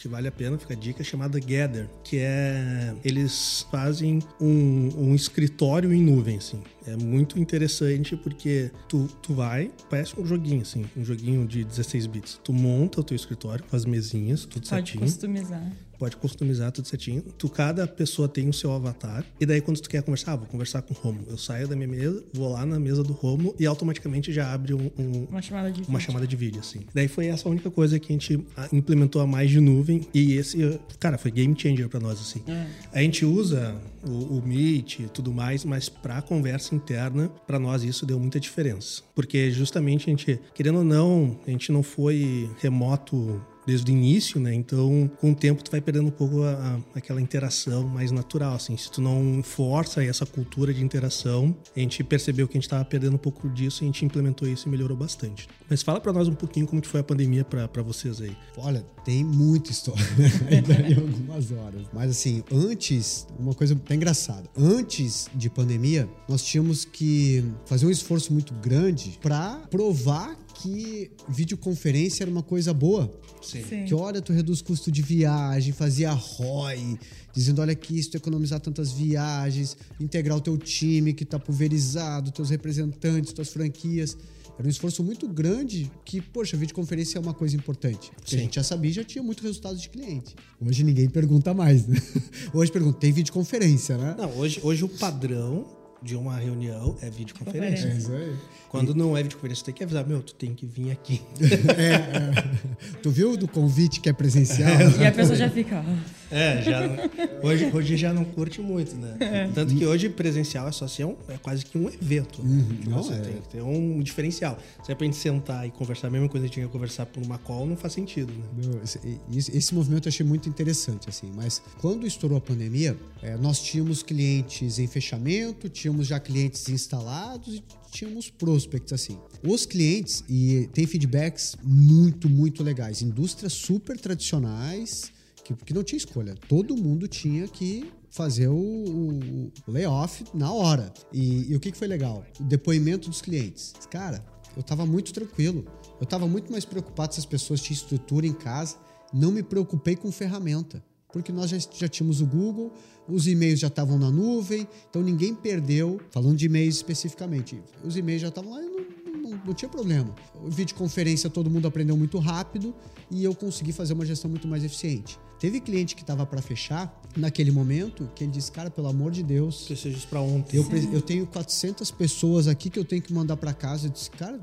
que vale a pena, fica a dica, chamada Gather, que é. Eles fazem um, um escritório em nuvem, assim. É muito interessante porque tu, tu vai, parece um joguinho, assim, um joguinho de 16 bits. Tu monta o teu escritório com as mesinhas, tudo Pode certinho customizar. Pode customizar tudo certinho. Tu, cada pessoa tem o seu avatar. E daí, quando tu quer conversar, ah, vou conversar com o Romulo. Eu saio da minha mesa, vou lá na mesa do Romulo e automaticamente já abre um, um- Uma chamada de uma vídeo. chamada de vídeo, assim. Daí foi essa a única coisa que a gente ah, implementou a mais de nuvem. E esse, cara, foi game changer pra nós, assim. É. A gente usa o, o Meet e tudo mais, mas pra conversa interna, pra nós isso deu muita diferença. Porque justamente a gente, querendo ou não, a gente não foi remoto desde o início, né? Então, com o tempo tu vai perdendo um pouco a- a- aquela interação mais natural, assim. Se tu não força essa cultura de interação, a gente percebeu que a gente tava perdendo um pouco disso e a gente implementou isso e melhorou bastante. Mas fala pra nós um pouquinho como foi a pandemia pra vocês aí. Olha, tem muita história, em algumas horas. Mas assim, antes, uma coisa até engraçada. Antes de pandemia, nós tínhamos que fazer um esforço muito grande para provar que videoconferência era uma coisa boa. Sim. Que olha, tu reduz custo de viagem, fazia ROI, dizendo olha aqui, se tu economizar tantas viagens, integrar o teu time que tá pulverizado, teus representantes, tuas franquias. Era um esforço muito grande que, poxa, a videoconferência é uma coisa importante. Porque a Sim. gente já sabia e já tinha muito resultado de cliente. Hoje ninguém pergunta mais, né? Hoje pergunta, tem videoconferência, né? Não, hoje, hoje o padrão de uma reunião é videoconferência. Conferência. isso aí. Quando não é videoconferência, tu tem que avisar, meu, tu tem que vir aqui. É, é. Tu viu do convite que é presencial? E a pessoa já fica. "Ah, É, já não- hoje, hoje já não curte muito, né? Tanto que hoje presencial é só ser um, é quase que um evento. né? Tipo, não, você é. tem que ter um diferencial. Se é pra gente sentar e conversar a mesma coisa que a gente tinha que conversar por uma call, não faz sentido, né? Meu, esse, esse- movimento eu achei muito interessante, assim. Mas quando estourou a pandemia, eh, nós tínhamos clientes em fechamento, tínhamos já clientes instalados e tínhamos prospects, assim. Os clientes, e tem feedbacks muito, muito legais. Indústrias super tradicionais, que, que não tinha escolha. Todo mundo tinha que fazer o, o- o layoff na hora. E, e o que, que foi legal? O depoimento dos clientes. Cara, eu tava muito tranquilo. Eu tava muito mais preocupado se as pessoas tinham estrutura em casa. Não me preocupei com ferramenta. Porque nós já, já tínhamos o Google, os e-mails já estavam na nuvem, então ninguém perdeu, falando de e-mails especificamente, os e-mails já estavam lá e não, não, tinha problema. Videoconferência todo mundo aprendeu muito rápido e eu consegui fazer uma gestão muito mais eficiente. Teve cliente que estava para fechar naquele momento que ele disse, cara, pelo amor de Deus, Que seja pra ontem. eu, eu tenho 400 pessoas aqui que eu tenho que mandar para casa. Eu disse, cara,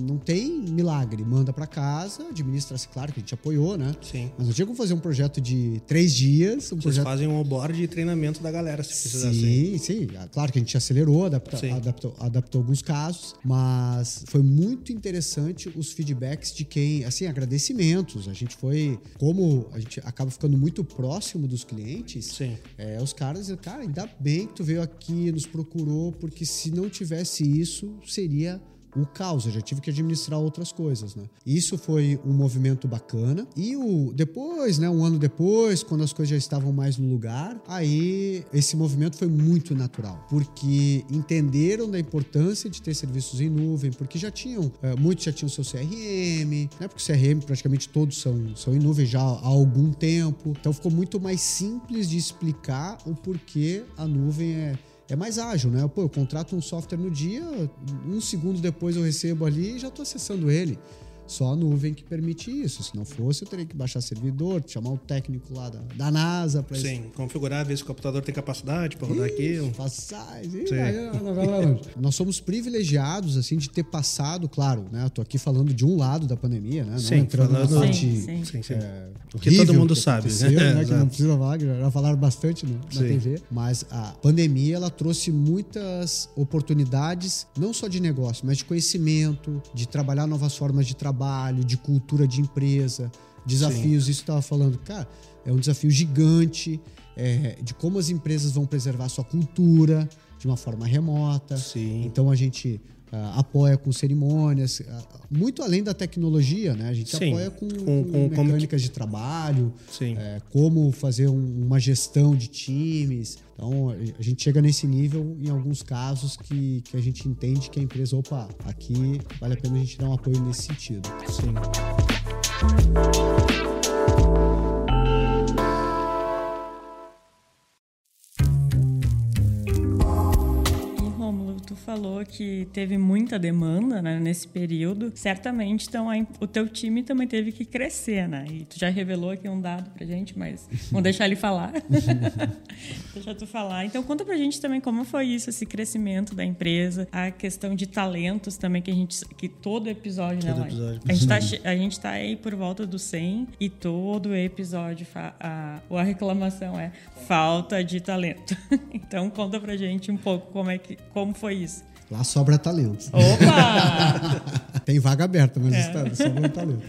não tem milagre. Manda para casa, administra-se, claro que a gente apoiou, né? Sim. Mas não tinha como fazer um projeto de três dias. Um Vocês projeto... fazem um onboard de treinamento da galera, se precisar assim. Sim, sim. Ah, Claro que a gente acelerou, adapta- Sim. adaptou, adaptou alguns casos, mas foi muito interessante os feedbacks de quem, assim, agradecimentos. A gente foi, como a gente acaba ficando muito próximo dos clientes, Sim. é, os caras dizem, cara, ainda bem que tu veio aqui, nos procurou, porque se não tivesse isso, seria o caos. Eu já tive que administrar outras coisas, né? Isso foi um movimento bacana. E o depois, né, um ano depois, quando as coisas já estavam mais no lugar, aí esse movimento foi muito natural, porque entenderam da importância de ter serviços em nuvem, porque já tinham, eh, muitos já tinham seu CRM, né? Porque CRM praticamente todos são, são em nuvem já há algum tempo. Então ficou muito mais simples de explicar o porquê a nuvem é é mais ágil, né? Pô, eu contrato um software no dia, um segundo depois eu recebo ali e já estou acessando ele. Só a nuvem que permite isso. Se não fosse, eu teria que baixar servidor, chamar o técnico lá da, da NASA para Sim, configurar, ver se o computador tem capacidade pra rodar aquilo. Longe. Nós somos privilegiados assim de ter passado, claro, né? Eu tô aqui falando de um lado da pandemia, né? Não Sim, entrando na falando- parte Sim, sim. Sim, é, Que horrível todo mundo que sabe, né? né? Que não precisa falar, que já falaram bastante no- na. TV. Mas a pandemia, ela trouxe muitas oportunidades, não só de negócio, mas de conhecimento, de trabalhar novas formas de trabalho, de cultura de empresa, desafios. Isso estava falando, cara, é um desafio gigante é, de como as empresas vão preservar sua cultura de uma forma remota. Sim. Então a gente uh, apoia com cerimônias, uh, muito além da tecnologia, né? A gente Sim, apoia com, com, com, mecânicas que... de trabalho, é, como fazer um, uma gestão de times. Então, a gente chega nesse nível em alguns casos que, que a gente entende que a empresa, opa, aqui vale a pena a gente dar um apoio nesse sentido. Sim. Falou que teve muita demanda né, nesse período, certamente então a, o teu time também teve que crescer, né? E tu já revelou aqui um dado pra gente, mas vamos deixar ele falar. Deixa tu falar. Então conta pra gente também como foi isso, esse crescimento da empresa, a questão de talentos também que a gente que todo episódio, né, todo né, episódio. A gente tá a gente tá aí por volta do 100 e todo episódio a, a reclamação é falta de talento. então conta pra gente um pouco como é que como foi isso. Lá sobra talento. Opa! Tem vaga aberta, mas é. está, sobra talento.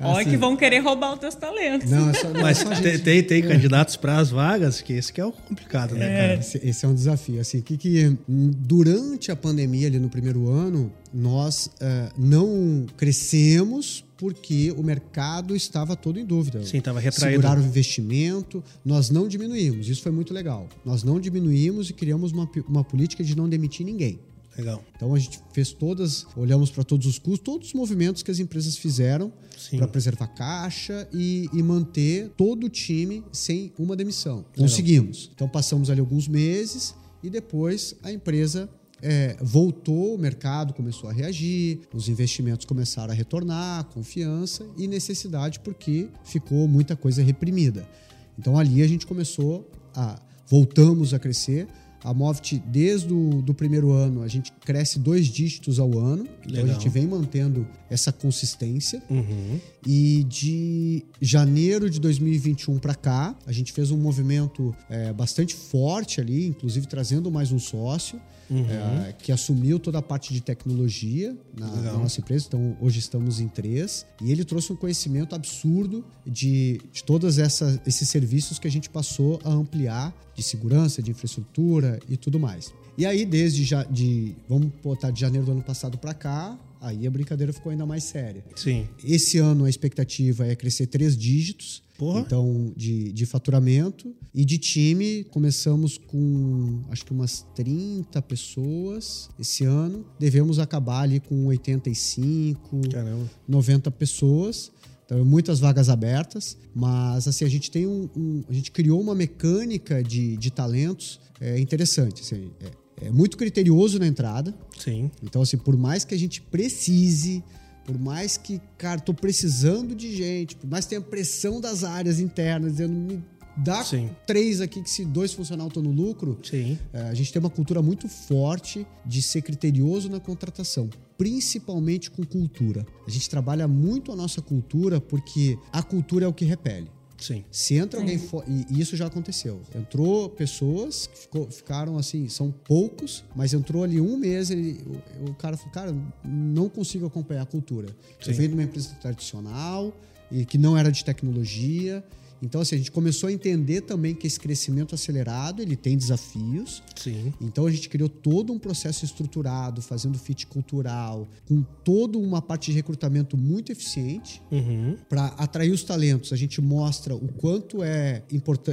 Olha assim, que vão querer roubar os teus talentos. Não, é só, não, Mas é gente... tem, tem candidatos para as vagas, que esse que é o complicado, né, é. cara? Esse, esse, é um desafio. Assim, que, que durante a pandemia, ali no primeiro ano, nós uh, não crescemos porque o mercado estava todo em dúvida. Sim, estava retraído. Seguraram o investimento, nós não diminuímos. Isso foi muito legal. Nós não diminuímos e criamos uma, uma política de não demitir ninguém. Legal. Então a gente fez todas, olhamos para todos os custos, todos os movimentos que as empresas fizeram para preservar caixa e, e, manter todo o time sem uma demissão. Legal. Conseguimos. Então passamos ali alguns meses e depois a empresa é, voltou, o mercado começou a reagir, os investimentos começaram a retornar, confiança e necessidade porque ficou muita coisa reprimida. Então ali a gente começou a voltamos a crescer a Movit, desde o do primeiro ano, a gente cresce dois dígitos ao ano. Legal. Então a gente vem mantendo essa consistência. Uhum. E de janeiro de 2021 para cá, a gente fez um movimento é, bastante forte ali, inclusive trazendo mais um sócio. Uhum. É, que assumiu toda a parte de tecnologia na, na, nossa empresa. Então, hoje estamos em três. E ele trouxe um conhecimento absurdo de, de todos esses serviços que a gente passou a ampliar de segurança, de infraestrutura e tudo mais. E aí, desde já, de, vamos botar de janeiro do ano passado para cá, aí a brincadeira ficou ainda mais séria. Sim. Esse ano a expectativa é crescer três dígitos. Porra. Então, de, de faturamento. E de time, começamos com acho que umas 30 pessoas esse ano. Devemos acabar ali com 85, Caramba. 90 pessoas. Então, muitas vagas abertas, mas assim, a gente tem um, um a gente criou uma mecânica de, de talentos é, interessante. Assim, é, é muito criterioso na entrada. Sim. Então, assim, por mais que a gente precise por mais que, cara, tô precisando de gente, por mais que tenha pressão das áreas internas, dizendo, me dá Sim. três aqui que se dois funcionar eu tô no lucro. Sim. É, a gente tem uma cultura muito forte de ser criterioso na contratação, principalmente com cultura. A gente trabalha muito a nossa cultura porque a cultura é o que repele. Sim. Se entra alguém fora. E isso já aconteceu. Entrou pessoas que ficou, ficaram assim, são poucos, mas entrou ali um mês, ele, o, o cara falou, cara, não consigo acompanhar a cultura. Sim. Eu venho de uma empresa tradicional e que não era de tecnologia. Então, assim, a gente começou a entender também que esse crescimento acelerado, ele tem desafios. Sim. Então, a gente criou todo um processo estruturado, fazendo fit cultural, com toda uma parte de recrutamento muito eficiente. Uhum. Para atrair os talentos, a gente mostra o quanto é,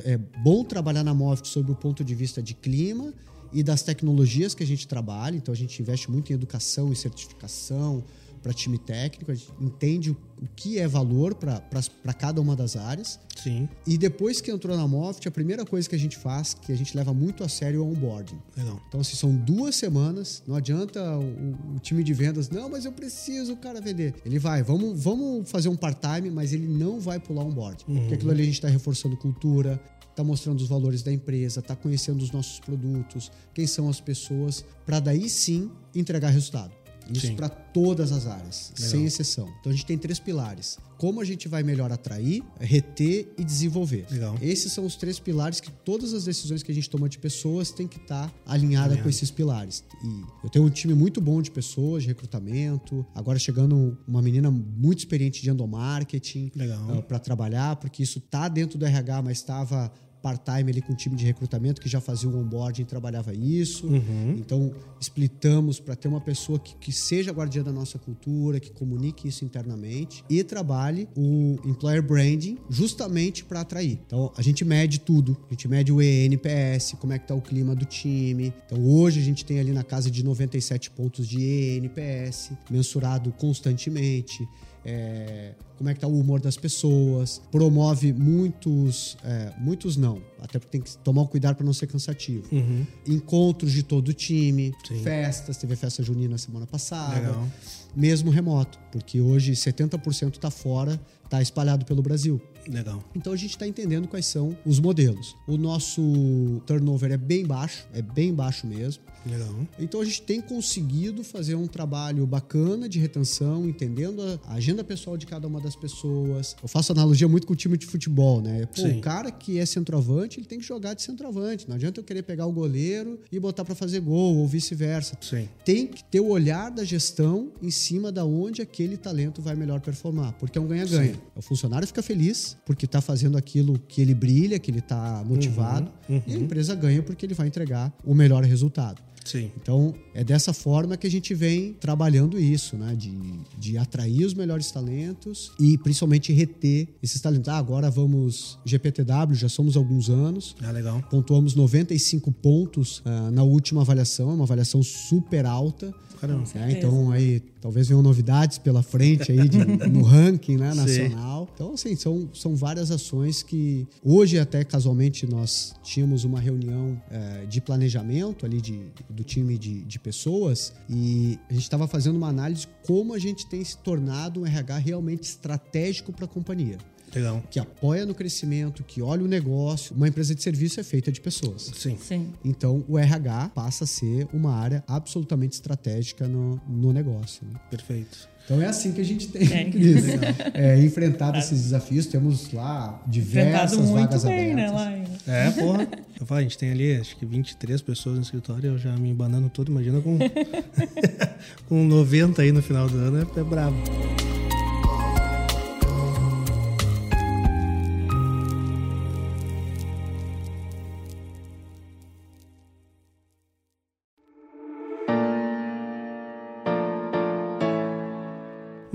é bom trabalhar na Movic sob o ponto de vista de clima e das tecnologias que a gente trabalha. Então, a gente investe muito em educação e certificação, para time técnico, a gente entende o, o que é valor para cada uma das áreas. Sim. E depois que entrou na Moft, a primeira coisa que a gente faz, que a gente leva muito a sério, é o onboarding. Legal. Então, se são duas semanas, não adianta o, o, time de vendas, não, mas eu preciso o cara vender. Ele vai, vamos, vamos fazer um part-time, mas ele não vai pular onboarding. Uhum. Porque aquilo ali a gente está reforçando cultura, está mostrando os valores da empresa, está conhecendo os nossos produtos, quem são as pessoas, para daí sim entregar resultado. Isso para todas as áreas, Legal. sem exceção. Então a gente tem três pilares. Como a gente vai melhor atrair, reter e desenvolver. Legal. Esses são os três pilares que todas as decisões que a gente toma de pessoas tem que estar tá alinhada Alinhado. com esses pilares. E eu tenho um time muito bom de pessoas, de recrutamento. Agora chegando uma menina muito experiente de endomarketing uh, para trabalhar, porque isso tá dentro do RH, mas estava part-time ali com o time de recrutamento que já fazia o onboarding e trabalhava isso. Uhum. Então, splitamos para ter uma pessoa que, que seja guardiã da nossa cultura, que comunique isso internamente e trabalhe o employer branding justamente para atrair. Então, a gente mede tudo. A gente mede o ENPS, como é que tá o clima do time. Então, hoje a gente tem ali na casa de 97 pontos de ENPS, mensurado constantemente. É, como é que tá o humor das pessoas, promove muitos, é, muitos não, até porque tem que tomar um cuidado para não ser cansativo. Uhum. Encontros de todo o time, Sim. festas, teve festa junina semana passada, Legal. mesmo remoto, porque hoje 70% está fora, está espalhado pelo Brasil. Legal. Então a gente está entendendo quais são os modelos. O nosso turnover é bem baixo, é bem baixo mesmo. Legal. Então a gente tem conseguido fazer um trabalho bacana de retenção, entendendo a agenda pessoal de cada uma das pessoas. Eu faço analogia muito com o time de futebol, né? Pô, o cara que é centroavante, ele tem que jogar de centroavante. Não adianta eu querer pegar o goleiro e botar para fazer gol ou vice-versa. Tem que ter o olhar da gestão em cima da onde aquele talento vai melhor performar, porque é um ganha-ganha. O funcionário fica feliz porque está fazendo aquilo que ele brilha, que ele está motivado, Uhum, e a empresa ganha porque ele vai entregar o melhor resultado. Sim. Então, é dessa forma que a gente vem trabalhando isso, né? De, de atrair os melhores talentos e principalmente reter esses talentos. Ah, agora vamos GPTW, já somos alguns anos. Ah, legal. Pontuamos 95 pontos ah, na última avaliação, é uma avaliação super alta. Caramba. né? certeza. Então, aí, talvez venham novidades pela frente aí de- no ranking né, Sim. nacional. Então, assim, são, são várias ações que hoje, até casualmente, nós tínhamos uma reunião eh, de planejamento ali de, do time de, de pessoas e a gente estava fazendo uma análise como a gente tem se tornado um RH realmente estratégico para a companhia. Legal. Que apoia no crescimento, que olha o negócio. Uma empresa de serviço é feita de pessoas. Sim. Sim. Então, o RH passa a ser uma área absolutamente estratégica no, no negócio. né? Perfeito. Então, é assim que a gente tem É. Cris, é, enfrentado esses desafios. Temos lá diversas Enfrentado muito vagas bem, né, abertas. lá. É, porra. Eu falo, a gente tem ali, acho que 23 pessoas no escritório, eu já me embanando todo, imagina com, com 90 aí no final do ano, é, é brabo.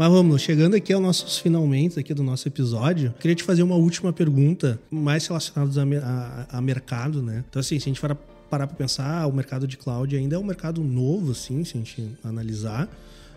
Mas vamos, chegando aqui aos nossos finalmente aqui do nosso episódio, queria te fazer uma última pergunta, mais relacionada a, a- a mercado, né? Então, assim, se a gente for parar para pensar, o mercado de cloud ainda é um mercado novo, assim, se a gente analisar.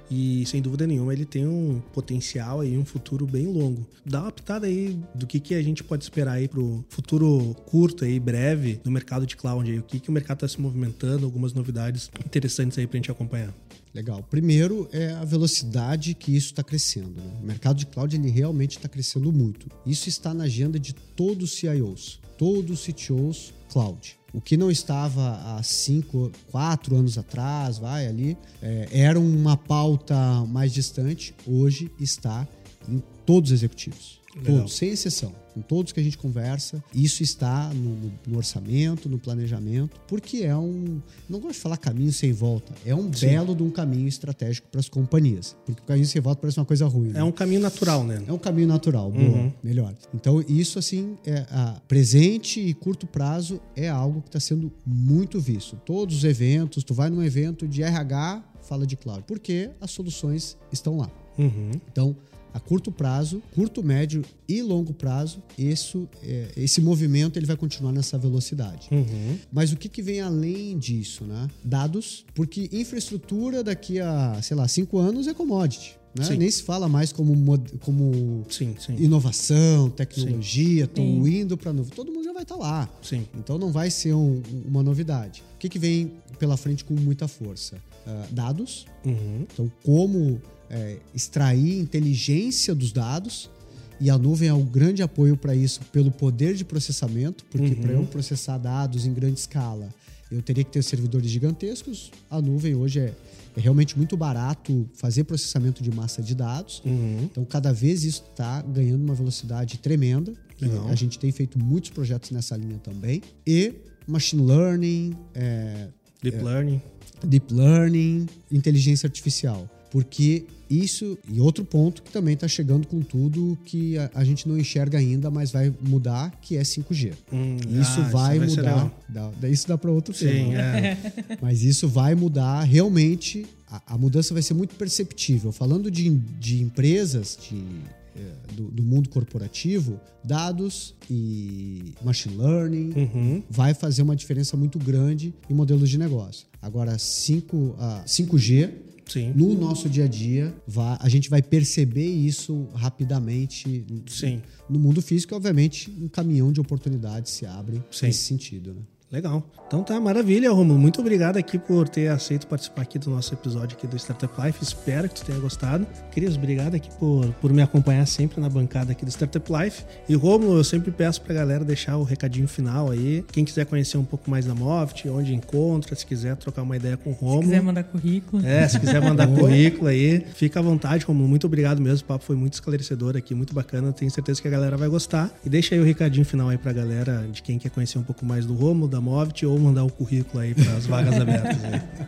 E sem dúvida nenhuma ele tem um potencial aí, um futuro bem longo. Dá uma pitada aí do que, que a gente pode esperar aí pro futuro curto aí, breve, do mercado de cloud aí. O que, que o mercado está se movimentando, algumas novidades interessantes aí pra gente acompanhar. Legal. Primeiro é a velocidade que isso está crescendo. né? O mercado de cloud ele realmente está crescendo muito. Isso está na agenda de todos os CIOs, todos os CTOs cloud. O que não estava há cinco, quatro anos atrás, vai ali, é, era uma pauta mais distante, hoje está em todos os executivos. Legal. Todos, sem exceção. Com todos que a gente conversa, isso está no, no- orçamento, no planejamento, porque é um. Não gosto de falar caminho sem volta. É um Sim. belo de um caminho estratégico para as companhias. Porque o caminho sem volta parece uma coisa ruim. né? É um caminho natural, né? É um caminho natural, boa, Uhum. melhor. Então, isso, assim, é presente e curto prazo é algo que está sendo muito visto. Todos os eventos, tu vai num evento de RH, fala de cloud. Porque as soluções estão lá. Uhum. Então, a curto prazo, curto, médio e longo prazo, isso, é, esse movimento ele vai continuar nessa velocidade. Uhum. Mas o que, que vem além disso, né? Dados, porque infraestrutura daqui a, sei lá, cinco anos é commodity. Né? Nem se fala mais como, como Sim, sim. inovação, tecnologia, estão indo para novo. Todo mundo já vai estar lá. Sim. Então não vai ser um- uma novidade. O que, que vem pela frente com muita força? Ah, dados. Uhum. Então, como é, extrair inteligência dos dados. E a nuvem é um grande apoio para isso, pelo poder de processamento, porque Uhum. para eu processar dados em grande escala, eu teria que ter servidores gigantescos. A nuvem hoje é, é realmente muito barato fazer processamento de massa de dados. Uhum. Então, cada vez isso está ganhando uma velocidade tremenda. A gente tem feito muitos projetos nessa linha também. E machine learning, é, Deep Learning. deep learning, inteligência artificial. Porque isso e outro ponto que também está chegando com tudo que a, a, gente não enxerga ainda, mas vai mudar, que é 5G. Hum, isso ah, vai, vai mudar. Dá, isso dá para outro Sim, tema. É. Mas isso vai mudar realmente. A, a, mudança vai ser muito perceptível. Falando de, de empresas, de é, do, do, mundo corporativo, dados e machine learning uhum. vai fazer uma diferença muito grande em modelos de negócio. Agora, 5, uh, 5G Sim. no nosso dia a dia, a gente vai perceber isso rapidamente Sim. no mundo físico. Obviamente, um caminhão de oportunidades se abre Sim. nesse sentido. Né? Legal. Então tá, maravilha, Romulo. Muito obrigado aqui por ter aceito participar aqui do nosso episódio aqui do Startup Life. Espero que tu tenha gostado. Cris, obrigado aqui por, por me acompanhar sempre na bancada aqui do Startup Life. E Romulo, eu sempre peço pra galera deixar o recadinho final aí. Quem quiser conhecer um pouco mais da Moft, onde encontra, se quiser trocar uma ideia com o Romulo. Se quiser mandar currículo. É, se quiser mandar currículo aí, fica à vontade, Romulo. Muito obrigado mesmo. O papo foi muito esclarecedor aqui, muito bacana. Tenho certeza que a galera vai gostar. E deixa aí o recadinho final aí pra galera de quem quer conhecer um pouco mais do Romulo, da Moft ou mandar o currículo aí para as vagas abertas.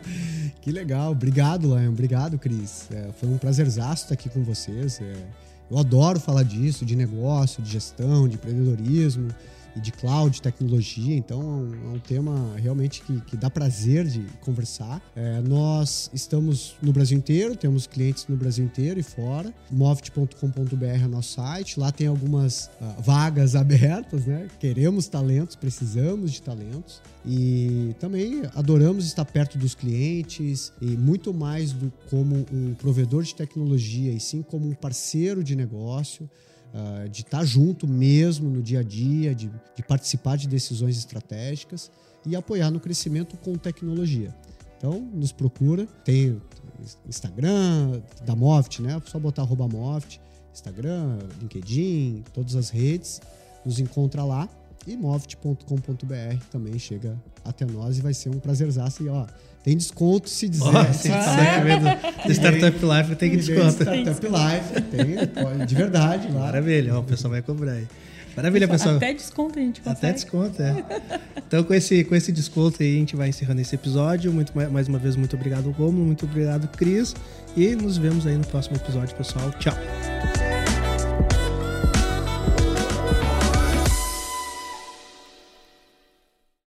que legal, obrigado, Lion, obrigado, Cris. É, foi um prazerzaço estar aqui com vocês. É, eu adoro falar disso, de negócio, de gestão, de empreendedorismo e de cloud, tecnologia. Então é um, é tema realmente que, que, dá prazer de conversar. É, nós estamos no Brasil inteiro, temos clientes no Brasil inteiro e fora. Moft.com.br é nosso site. Lá tem algumas uh, vagas abertas, né? Queremos talentos, precisamos de talentos. E também adoramos estar perto dos clientes e muito mais do como um provedor de tecnologia e sim como um parceiro de negócio. Uh, de estar junto mesmo no dia a dia, de, de, participar de decisões estratégicas e apoiar no crescimento com tecnologia. Então, nos procura, tem Instagram da Moft, né? Só botar Moft, Instagram, LinkedIn, todas as redes, nos encontra lá e moft.com.br também chega até nós e vai ser um prazerzaço. E ó, tem desconto se dizer. Oh, se disser do Startup Life tem que desconto. Startup Life, tem, de verdade. Lá. Maravilha, ó, o pessoal vai cobrar aí. Maravilha, pessoal. Até desconto a gente consegue. Até desconto, é. Então, com esse, com esse desconto aí, a gente vai encerrando esse episódio. Muito, mais uma vez, muito obrigado, Romulo. Muito obrigado, Cris. E nos vemos aí no próximo episódio, pessoal. Tchau.